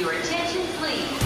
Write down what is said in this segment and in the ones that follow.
Your attention, please.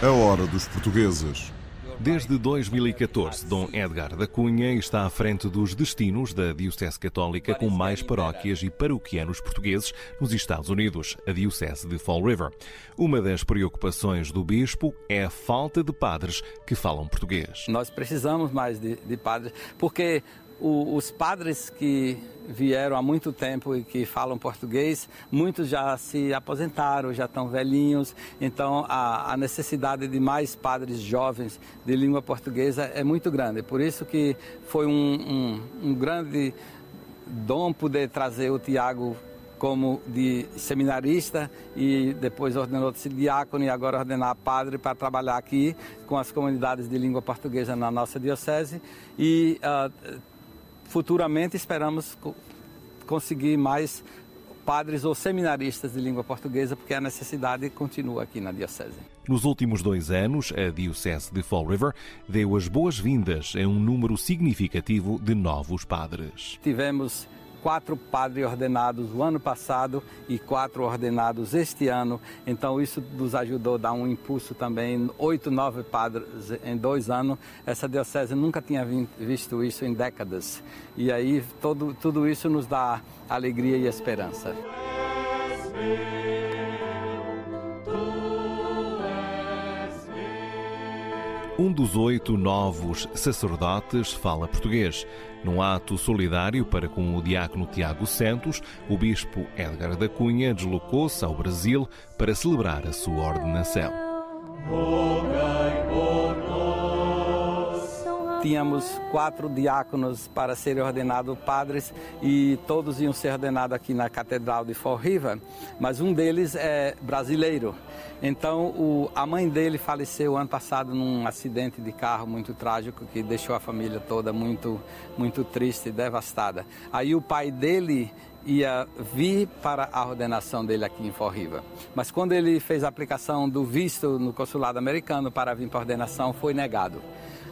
A hora dos portugueses. Desde 2014, Dom Edgar da Cunha está à frente dos destinos da Diocese Católica com mais paróquias e paroquianos portugueses nos Estados Unidos, a Diocese de Fall River. Uma das preocupações do bispo é a falta de padres que falam português. Nós precisamos mais de, de padres, porque o, os padres que vieram há muito tempo e que falam português, muitos já se aposentaram, já estão velhinhos, então a, a, necessidade de mais padres jovens de língua portuguesa é muito grande. Por isso que foi um, um, um grande dom poder trazer o Tiago como de seminarista e depois ordenou-se diácono e agora ordenar padre para trabalhar aqui com as comunidades de língua portuguesa na nossa diocese e uh, futuramente esperamos conseguir mais padres ou seminaristas de língua portuguesa, porque a necessidade continua aqui na Diocese. Nos últimos dois anos, a Diocese de Fall River deu as boas-vindas a um número significativo de novos padres. Tivemos quatro padres ordenados o ano passado e quatro ordenados este ano. Então isso nos ajudou a dar um impulso também. Oito, nove padres em dois anos. Essa diocese nunca tinha visto isso em décadas. E aí todo, tudo isso nos dá alegria e esperança. Um dos oito novos sacerdotes fala português. Num ato solidário para com o diácono Tiago Santos, o bispo Edgar da Cunha deslocou-se ao Brasil para celebrar a sua ordenação. Tínhamos quatro diáconos para serem ordenados padres e todos iam ser ordenados aqui na Catedral de River, mas um deles é brasileiro. Então, o, a mãe dele faleceu ano passado num acidente de carro muito trágico que deixou a família toda muito, muito triste e devastada. Aí o pai dele ia vir para a ordenação dele aqui em River. Mas quando ele fez a aplicação do visto no consulado americano para vir para a ordenação, foi negado.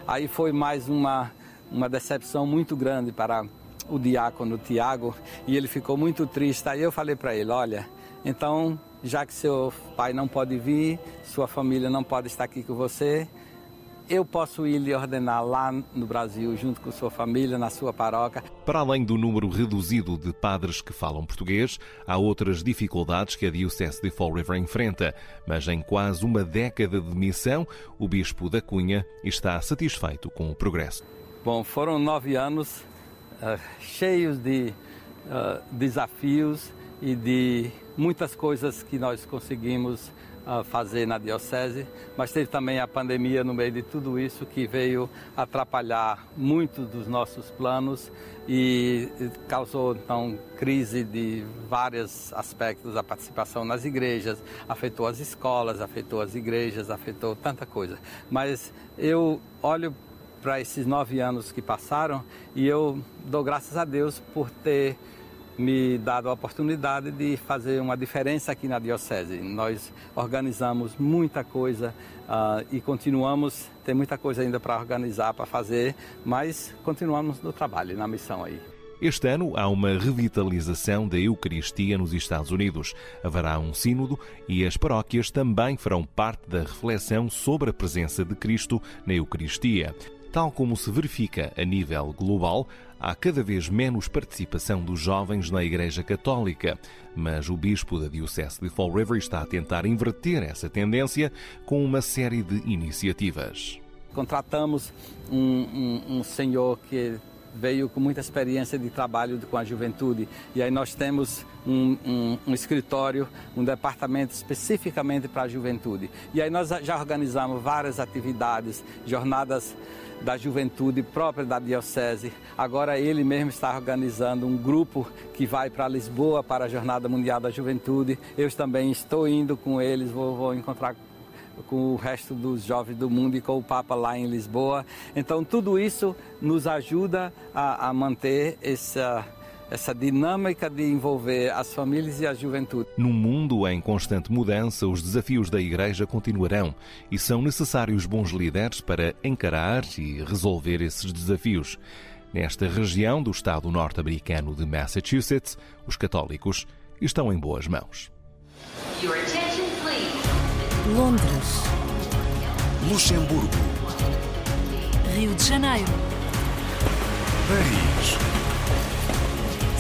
Aí foi mais uma, uma decepção muito grande para o diácono Tiago e ele ficou muito triste. Aí eu falei para ele: olha, então já que seu pai não pode vir, sua família não pode estar aqui com você, eu posso ir lhe ordenar lá no Brasil, junto com sua família, na sua paróquia. Para além do número reduzido de padres que falam português, há outras dificuldades que a Diocese de Fall River enfrenta, mas em quase uma década de missão, o Bispo da Cunha está satisfeito com o progresso. Bom, foram nove anos uh, cheios de uh, desafios e de muitas coisas que nós conseguimos uh, fazer na diocese, mas teve também a pandemia no meio de tudo isso que veio atrapalhar muito dos nossos planos e causou então crise de vários aspectos da participação nas igrejas, afetou as escolas, afetou as igrejas, afetou tanta coisa. Mas eu olho para esses nove anos que passaram e eu dou graças a Deus por ter me dado a oportunidade de fazer uma diferença aqui na Diocese. Nós organizamos muita coisa uh, e continuamos, tem muita coisa ainda para organizar, para fazer, mas continuamos no trabalho, na missão aí. Este ano há uma revitalização da Eucaristia nos Estados Unidos. Haverá um sínodo e as paróquias também farão parte da reflexão sobre a presença de Cristo na Eucaristia. Tal como se verifica a nível global, há cada vez menos participação dos jovens na Igreja Católica, mas o bispo da Diocese de Fall River está a tentar inverter essa tendência com uma série de iniciativas. Contratamos um, um, um senhor que veio com muita experiência de trabalho com a juventude. E aí nós temos um, um, um escritório, um departamento especificamente para a juventude. E aí nós já organizamos várias atividades, jornadas da juventude própria da Diocese. Agora ele mesmo está organizando um grupo que vai para Lisboa para a Jornada Mundial da Juventude. Eu também estou indo com eles, vou, vou encontrar com o resto dos jovens do mundo e com o Papa lá em Lisboa. Então, tudo isso nos ajuda a, a manter essa, essa dinâmica de envolver as famílias e a juventude. Num mundo em constante mudança, os desafios da Igreja continuarão e são necessários bons líderes para encarar e resolver esses desafios. Nesta região do estado norte-americano de Massachusetts, os católicos estão em boas mãos. Londres. Luxemburgo. Rio de Janeiro. Paris.